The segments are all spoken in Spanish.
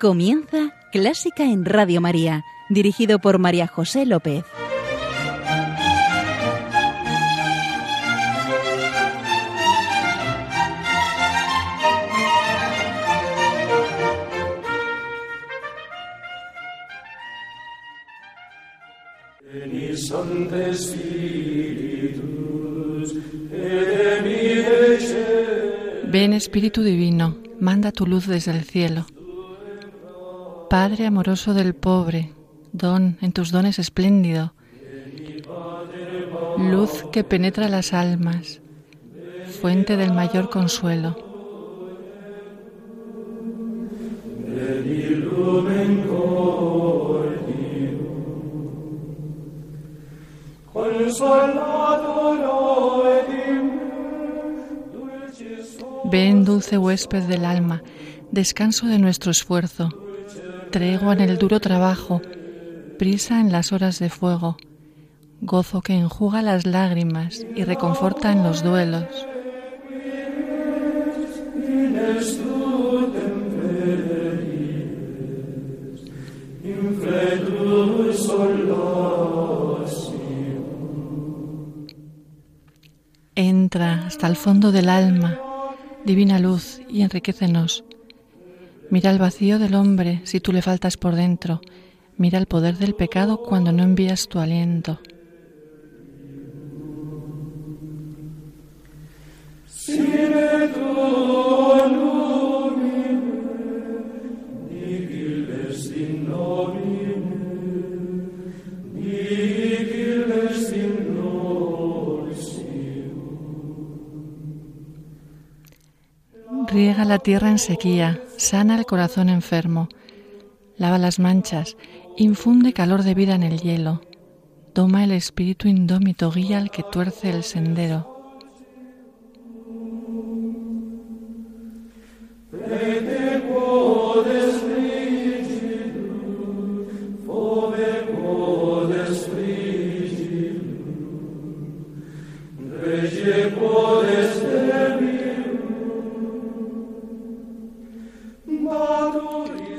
Comienza Clásica en Radio María, dirigido por María José López. Ven Espíritu Divino, manda tu luz desde el cielo. Padre amoroso del pobre, don en tus dones espléndido. Luz que penetra las almas, fuente del mayor consuelo. Ven, dulce huésped del alma, descanso de nuestro esfuerzo, tregua en el duro trabajo, prisa en las horas de fuego, gozo que enjuga las lágrimas y reconforta en los duelos. Entra hasta el fondo del alma divina luz, y enriquecenos. Mira el vacío del hombre si tú le faltas por dentro. Mira el poder del pecado cuando no envías tu aliento. La tierra en sequía, sana el corazón enfermo, lava las manchas, infunde calor de vida en el hielo, toma el espíritu indómito, guía al que tuerce el sendero.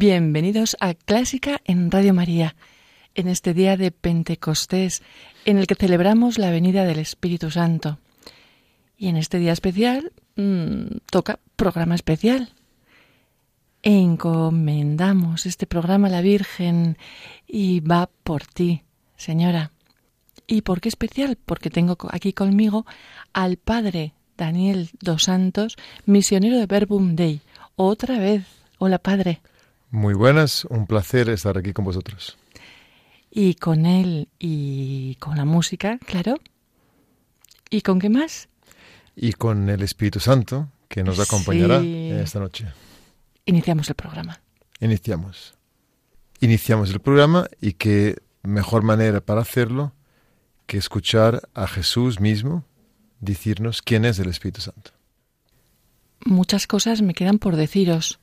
Bienvenidos a Clásica en Radio María, en este día de Pentecostés, en el que celebramos la venida del Espíritu Santo. Y en este día especial mmm, toca programa especial. Encomendamos este programa a la Virgen y va por ti, señora. ¿Y por qué especial? Porque tengo aquí conmigo al Padre Daniel dos Santos, misionero de Verbum Dei. Otra vez. Hola, Padre. Muy buenas, un placer estar aquí con vosotros. Y con él y con la música, claro. ¿Y con qué más? Y con el Espíritu Santo, que nos acompañará Sí. esta noche. Iniciamos el programa. Iniciamos. Iniciamos el programa y qué mejor manera para hacerlo que escuchar a Jesús mismo decirnos quién es el Espíritu Santo. Muchas cosas me quedan por deciros,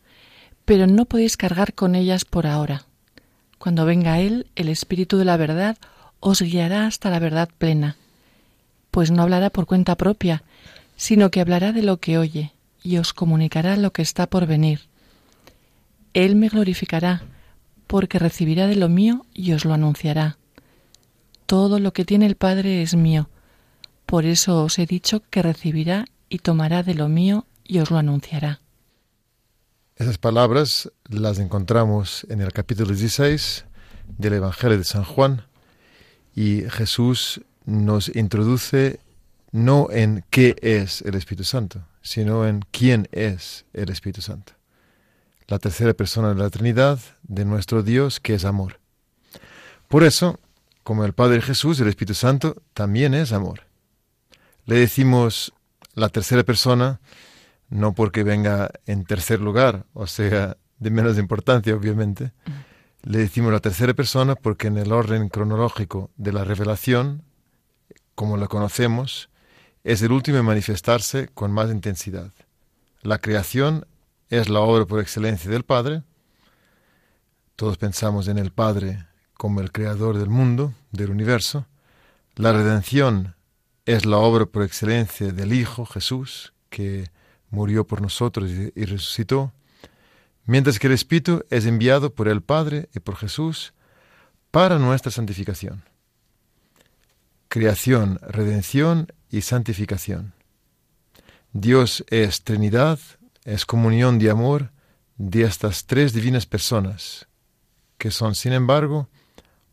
pero no podéis cargar con ellas por ahora. Cuando venga Él, el Espíritu de la verdad os guiará hasta la verdad plena, pues no hablará por cuenta propia, sino que hablará de lo que oye y os comunicará lo que está por venir. Él me glorificará, porque recibirá de lo mío y os lo anunciará. Todo lo que tiene el Padre es mío, por eso os he dicho que recibirá y tomará de lo mío y os lo anunciará. Esas palabras las encontramos en el capítulo 16 del Evangelio de San Juan y Jesús nos introduce no en qué es el Espíritu Santo, sino en quién es el Espíritu Santo. La tercera persona de la Trinidad de nuestro Dios que es amor. Por eso, como el Padre Jesús, el Espíritu Santo también es amor. Le decimos la tercera persona no porque venga en tercer lugar, o sea, de menos importancia, obviamente. Le decimos la tercera persona porque en el orden cronológico de la revelación, como la conocemos, es el último en manifestarse con más intensidad. La creación es la obra por excelencia del Padre. Todos pensamos en el Padre como el creador del mundo, del universo. La redención es la obra por excelencia del Hijo Jesús, que murió por nosotros y, resucitó, mientras que el Espíritu es enviado por el Padre y por Jesús para nuestra santificación. Creación, redención y santificación. Dios es Trinidad, es comunión de amor de estas tres divinas personas, que son, sin embargo,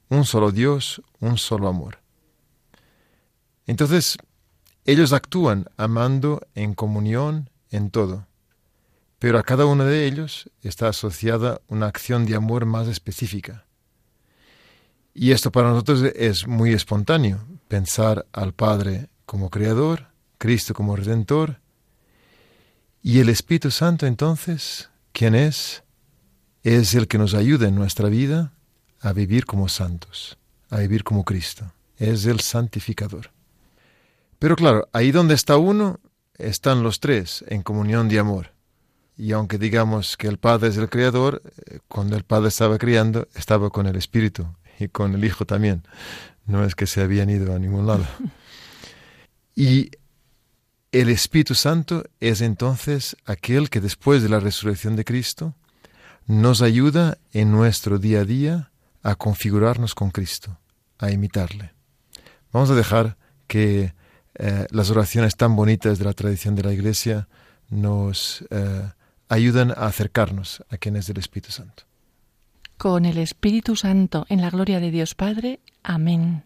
un solo Dios, un solo amor. Entonces, ellos actúan amando en comunión en todo, pero a cada uno de ellos está asociada una acción de amor más específica. Y esto para nosotros es muy espontáneo, pensar al Padre como Creador, Cristo como Redentor, y el Espíritu Santo entonces, ¿quién es? Es el que nos ayuda en nuestra vida a vivir como santos, a vivir como Cristo. Es el santificador. Pero claro, ahí donde está uno, están los tres en comunión de amor. Y aunque digamos que el Padre es el Creador, eh, cuando el Padre estaba criando, estaba con el Espíritu y con el Hijo también. No es que se habían ido a ningún lado. Y el Espíritu Santo es entonces aquel que después de la resurrección de Cristo nos ayuda en nuestro día a día a configurarnos con Cristo, a imitarle. Vamos a dejar que eh, las oraciones tan bonitas de la tradición de la Iglesia nos eh, ayudan a acercarnos a quien es el Espíritu Santo. Con el Espíritu Santo, en la gloria de Dios Padre. Amén.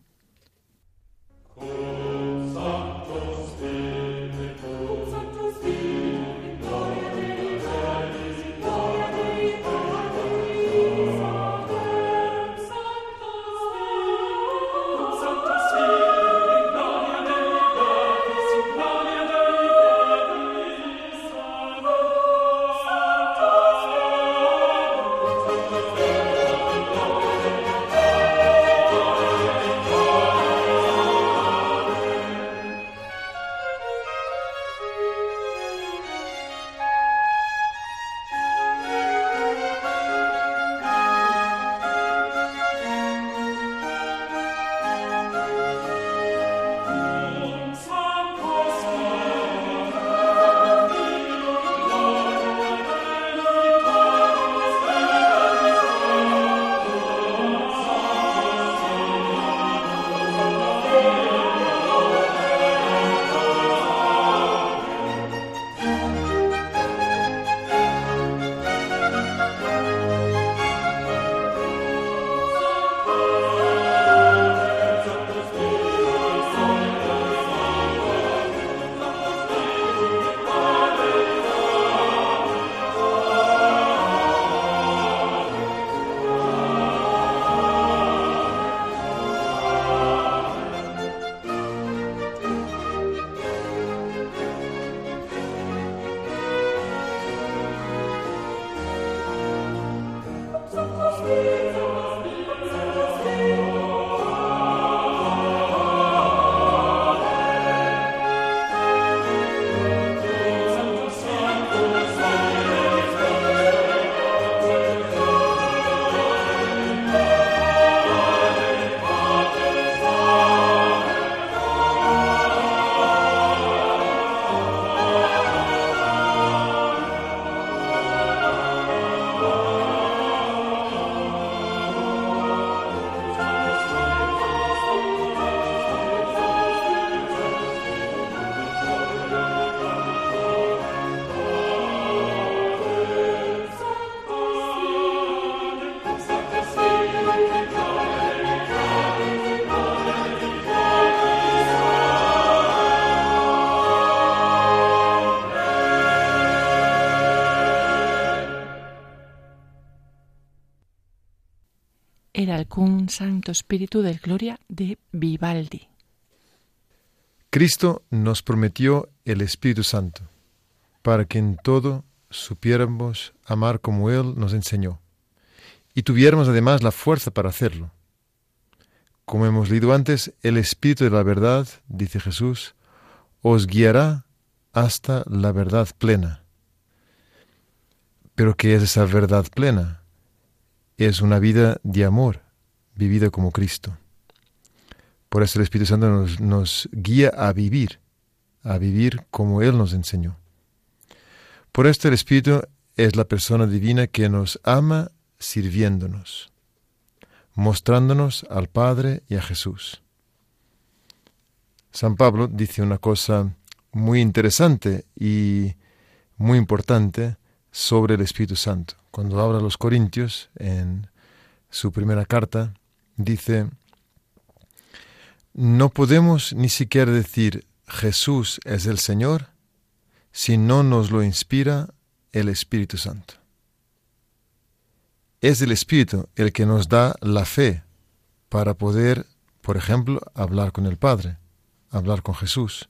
Santo Espíritu de Gloria de Vivaldi. Cristo nos prometió el Espíritu Santo para que en todo supiéramos amar como Él nos enseñó, y tuviéramos además la fuerza para hacerlo. Como hemos leído antes, el Espíritu de la verdad, dice Jesús, os guiará hasta la verdad plena. Pero ¿qué es esa verdad plena? Es una vida de amor, vivida como Cristo. Por eso el Espíritu Santo nos, nos guía a vivir, a vivir como Él nos enseñó. Por esto el Espíritu es la persona divina que nos ama sirviéndonos, mostrándonos al Padre y a Jesús. San Pablo dice una cosa muy interesante y muy importante sobre el Espíritu Santo. Cuando habla a los Corintios en su primera carta, dice, no podemos ni siquiera decir Jesús es el Señor si no nos lo inspira el Espíritu Santo. Es el Espíritu el que nos da la fe para poder, por ejemplo, hablar con el Padre, hablar con Jesús.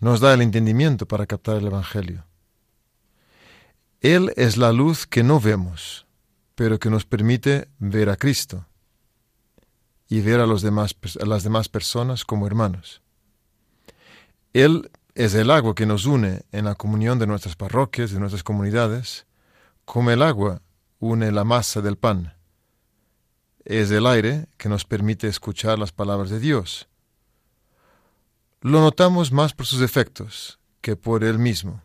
Nos da el entendimiento para captar el Evangelio. Él es la luz que no vemos, pero que nos permite ver a Cristo y ver a, los demás, a las demás personas como hermanos. Él es el agua que nos une en la comunión de nuestras parroquias, de nuestras comunidades, como el agua une la masa del pan. Es el aire que nos permite escuchar las palabras de Dios. Lo notamos más por sus efectos que por él mismo,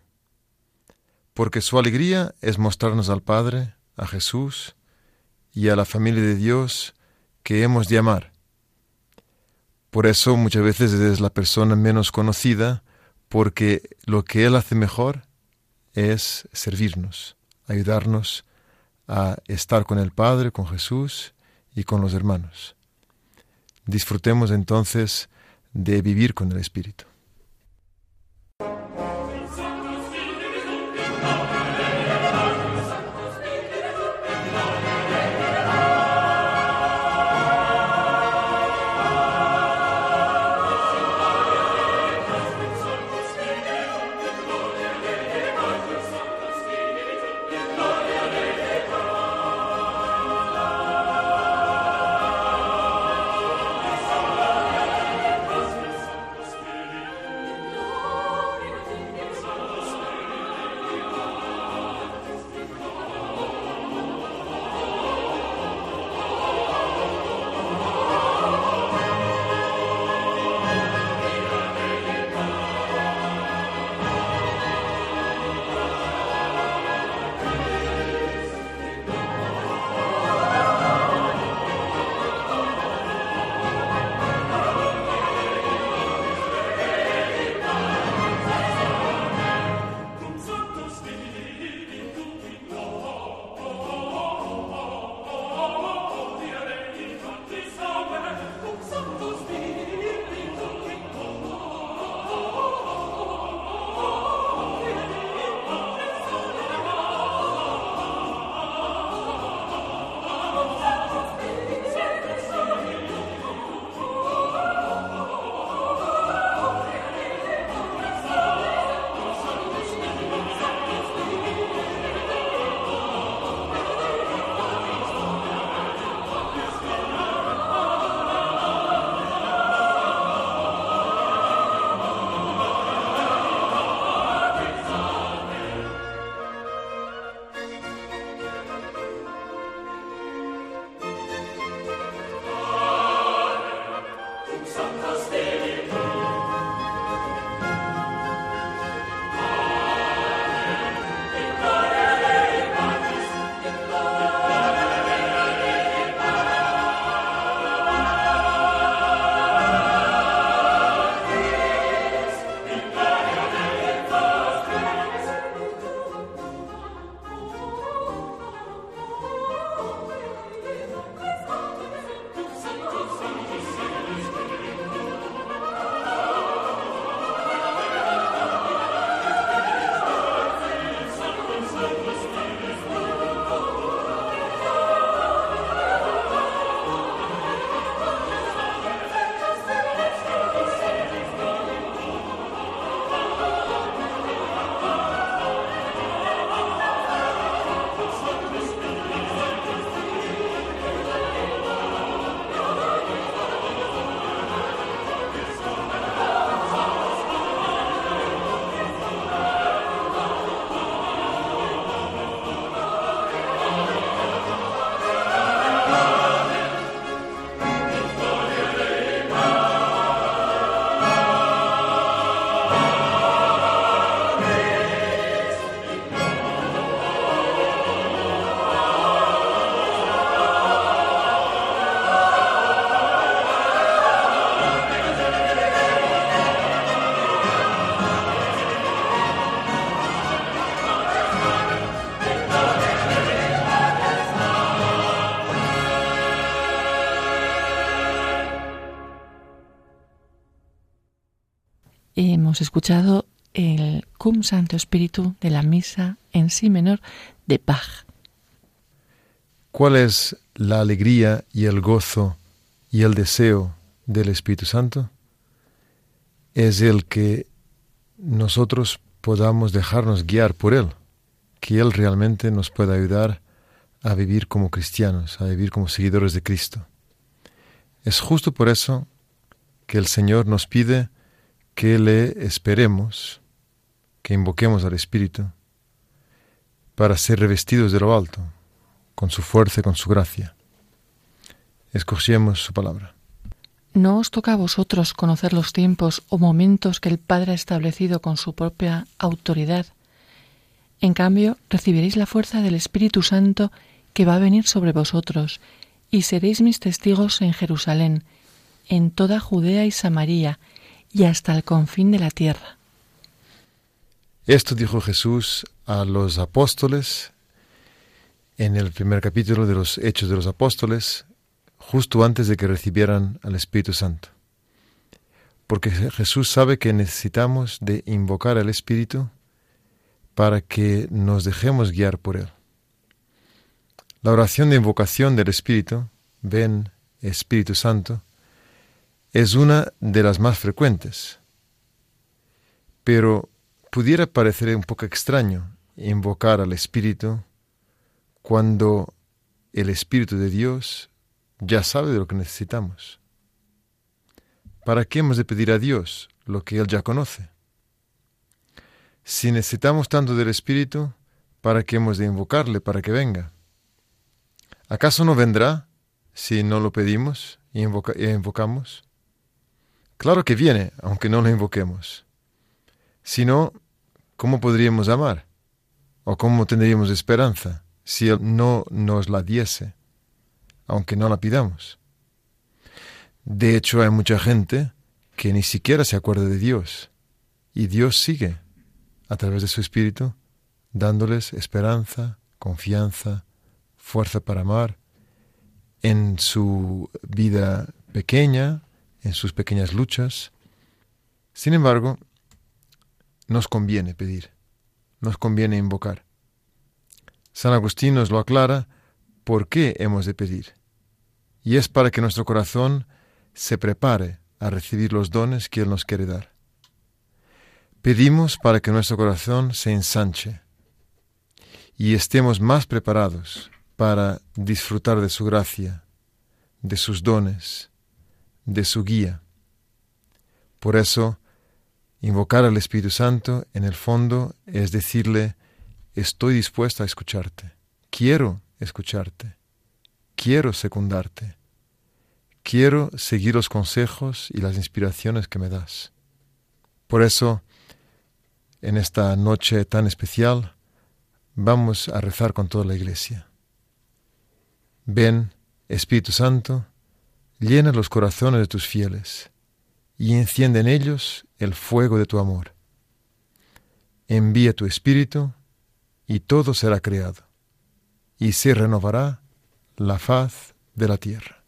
porque su alegría es mostrarnos al Padre, a Jesús y a la familia de Dios que hemos de amar. Por eso muchas veces es la persona menos conocida, porque lo que Él hace mejor es servirnos, ayudarnos a estar con el Padre, con Jesús y con los hermanos. Disfrutemos entonces de vivir con el Espíritu. Hemos escuchado el Cum Santo Espíritu de la Misa en Si menor de Bach. ¿Cuál es la alegría y el gozo y el deseo del Espíritu Santo? Es el que nosotros podamos dejarnos guiar por Él, que Él realmente nos pueda ayudar a vivir como cristianos, a vivir como seguidores de Cristo. Es justo por eso que el Señor nos pide que le esperemos, que invoquemos al Espíritu, para ser revestidos de lo alto, con su fuerza y con su gracia. Escuchemos su palabra. No os toca a vosotros conocer los tiempos o momentos que el Padre ha establecido con su propia autoridad. En cambio, recibiréis la fuerza del Espíritu Santo que va a venir sobre vosotros, y seréis mis testigos en Jerusalén, en toda Judea y Samaria, y hasta el confín de la tierra. Esto dijo Jesús a los apóstoles en el primer capítulo de los Hechos de los Apóstoles, justo antes de que recibieran al Espíritu Santo. Porque Jesús sabe que necesitamos de invocar al Espíritu para que nos dejemos guiar por Él. La oración de invocación del Espíritu, ven Espíritu Santo, es una de las más frecuentes. Pero pudiera parecer un poco extraño invocar al Espíritu cuando el Espíritu de Dios ya sabe de lo que necesitamos. ¿Para qué hemos de pedir a Dios lo que Él ya conoce? Si necesitamos tanto del Espíritu, ¿para qué hemos de invocarle para que venga? ¿Acaso no vendrá si no lo pedimos y, invocamos? Claro que viene, aunque no lo invoquemos. Si no, ¿cómo podríamos amar? ¿O cómo tendríamos esperanza si Él no nos la diese? aunque no la pidamos. De hecho, hay mucha gente que ni siquiera se acuerda de Dios, y Dios sigue, a través de su Espíritu, dándoles esperanza, confianza, fuerza para amar, en su vida pequeña, en sus pequeñas luchas. Sin embargo, nos conviene pedir, nos conviene invocar. San Agustín nos lo aclara por qué hemos de pedir. Y es para que nuestro corazón se prepare a recibir los dones que Él nos quiere dar. Pedimos para que nuestro corazón se ensanche y estemos más preparados para disfrutar de su gracia, de sus dones, de su guía. Por eso, invocar al Espíritu Santo en el fondo es decirle, estoy dispuesto a escucharte, quiero escucharte. Quiero secundarte. Quiero seguir los consejos y las inspiraciones que me das. Por eso, en esta noche tan especial, vamos a rezar con toda la iglesia. Ven, Espíritu Santo, llena los corazones de tus fieles y enciende en ellos el fuego de tu amor. Envía tu Espíritu y todo será creado y se renovará la faz de la tierra.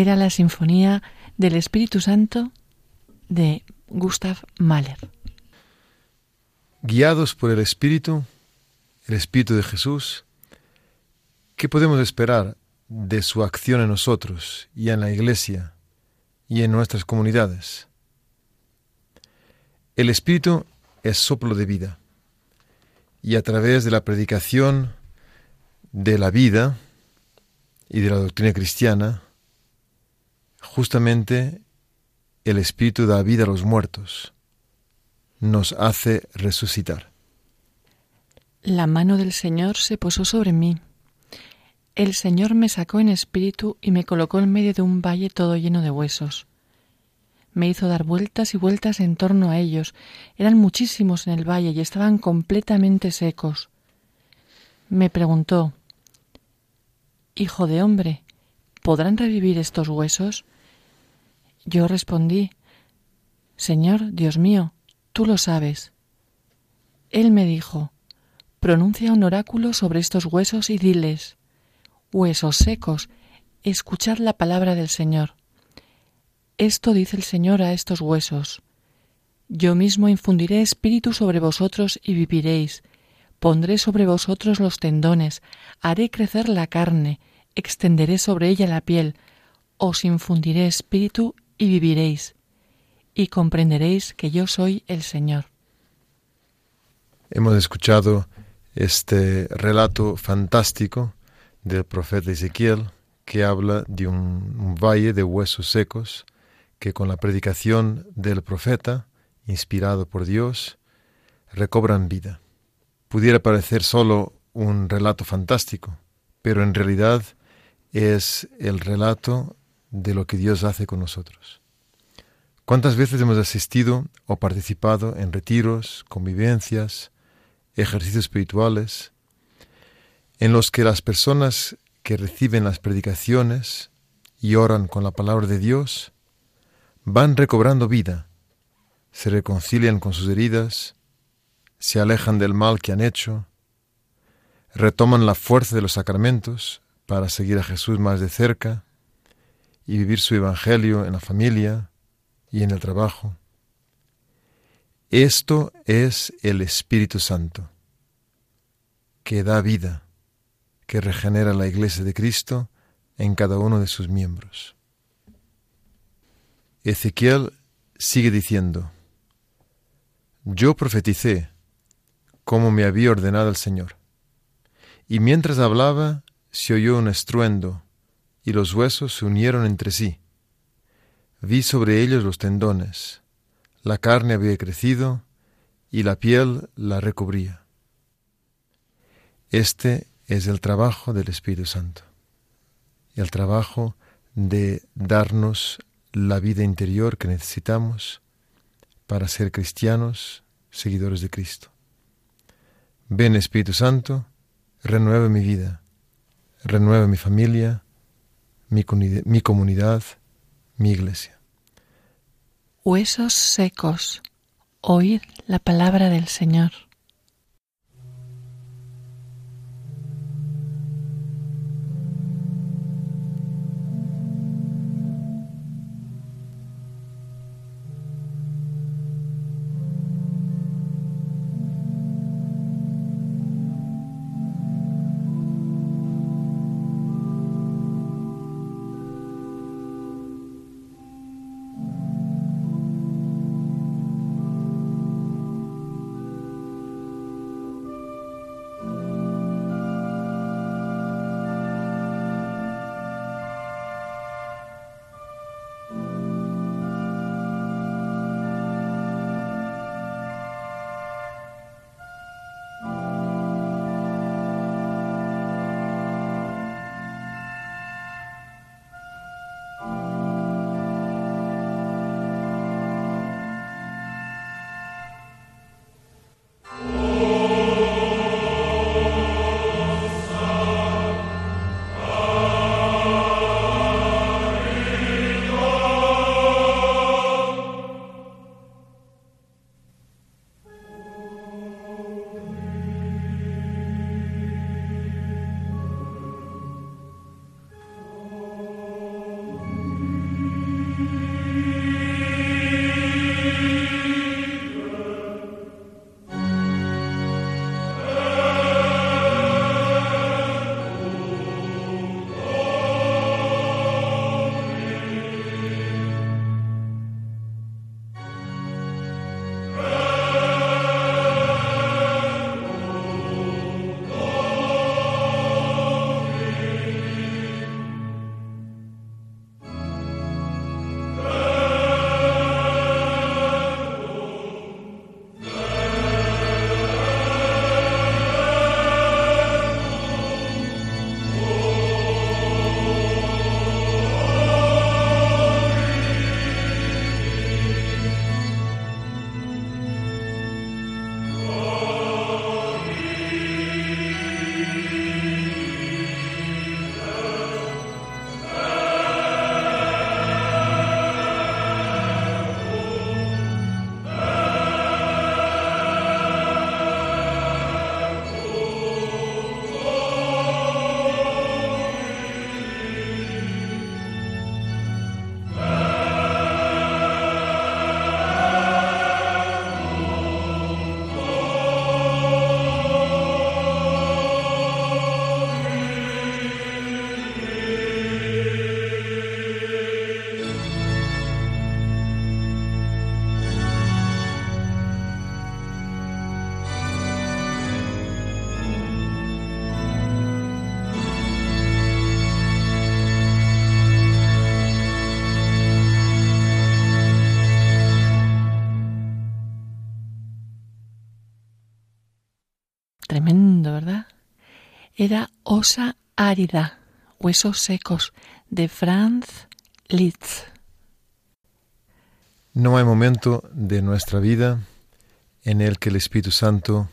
Era la Sinfonía del Espíritu Santo de Gustav Mahler. Guiados por el Espíritu, el Espíritu de Jesús, ¿qué podemos esperar de su acción en nosotros y en la Iglesia y en nuestras comunidades? El Espíritu es soplo de vida y a través de la predicación de la vida y de la doctrina cristiana, justamente el Espíritu da vida a los muertos, nos hace resucitar. La mano del Señor se posó sobre mí. El Señor me sacó en espíritu y me colocó en medio de un valle todo lleno de huesos. Me hizo dar vueltas y vueltas en torno a ellos. Eran muchísimos en el valle y estaban completamente secos. Me preguntó, Hijo de hombre, ¿podrán revivir estos huesos? Yo respondí, Señor, Dios mío, tú lo sabes. Él me dijo, pronuncia un oráculo sobre estos huesos y diles, huesos secos, escuchad la palabra del Señor. Esto dice el Señor a estos huesos. Yo mismo infundiré espíritu sobre vosotros y viviréis. Pondré sobre vosotros los tendones, haré crecer la carne, extenderé sobre ella la piel, os infundiré espíritu y viviréis, y comprenderéis que yo soy el Señor. Hemos escuchado este relato fantástico del profeta Ezequiel que habla de un, valle de huesos secos que con la predicación del profeta, inspirado por Dios, recobran vida. Pudiera parecer solo un relato fantástico, pero en realidad es el relato de lo que Dios hace con nosotros. ¿Cuántas veces hemos asistido o participado en retiros, convivencias, ejercicios espirituales, en los que las personas que reciben las predicaciones y oran con la palabra de Dios van recobrando vida, se reconcilian con sus heridas, se alejan del mal que han hecho, retoman la fuerza de los sacramentos para seguir a Jesús más de cerca, y vivir su Evangelio en la familia y en el trabajo. Esto es el Espíritu Santo, que da vida, que regenera la Iglesia de Cristo en cada uno de sus miembros. Ezequiel sigue diciendo, Yo profeticé como me había ordenado el Señor, y mientras hablaba se oyó un estruendo, y los huesos se unieron entre sí. Vi sobre ellos los tendones, la carne había crecido y la piel la recubría. Este es el trabajo del Espíritu Santo, el trabajo de darnos la vida interior que necesitamos para ser cristianos, seguidores de Cristo. Ven Espíritu Santo, renueva mi vida, renueva mi familia, mi, mi comunidad, mi iglesia. Huesos secos, oíd la palabra del Señor. Era Osa árida, huesos secos, de Franz Liszt. No hay momento de nuestra vida en el que el Espíritu Santo